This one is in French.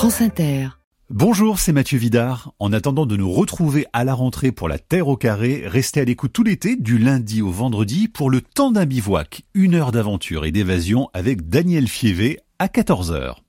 France Inter. Bonjour, c'est Mathieu Vidard. En attendant de nous retrouver à la rentrée pour la Terre au carré, restez à l'écoute tout l'été, du lundi au vendredi, pour le temps d'un bivouac. Une heure d'aventure et d'évasion avec Daniel Fievé à 14h.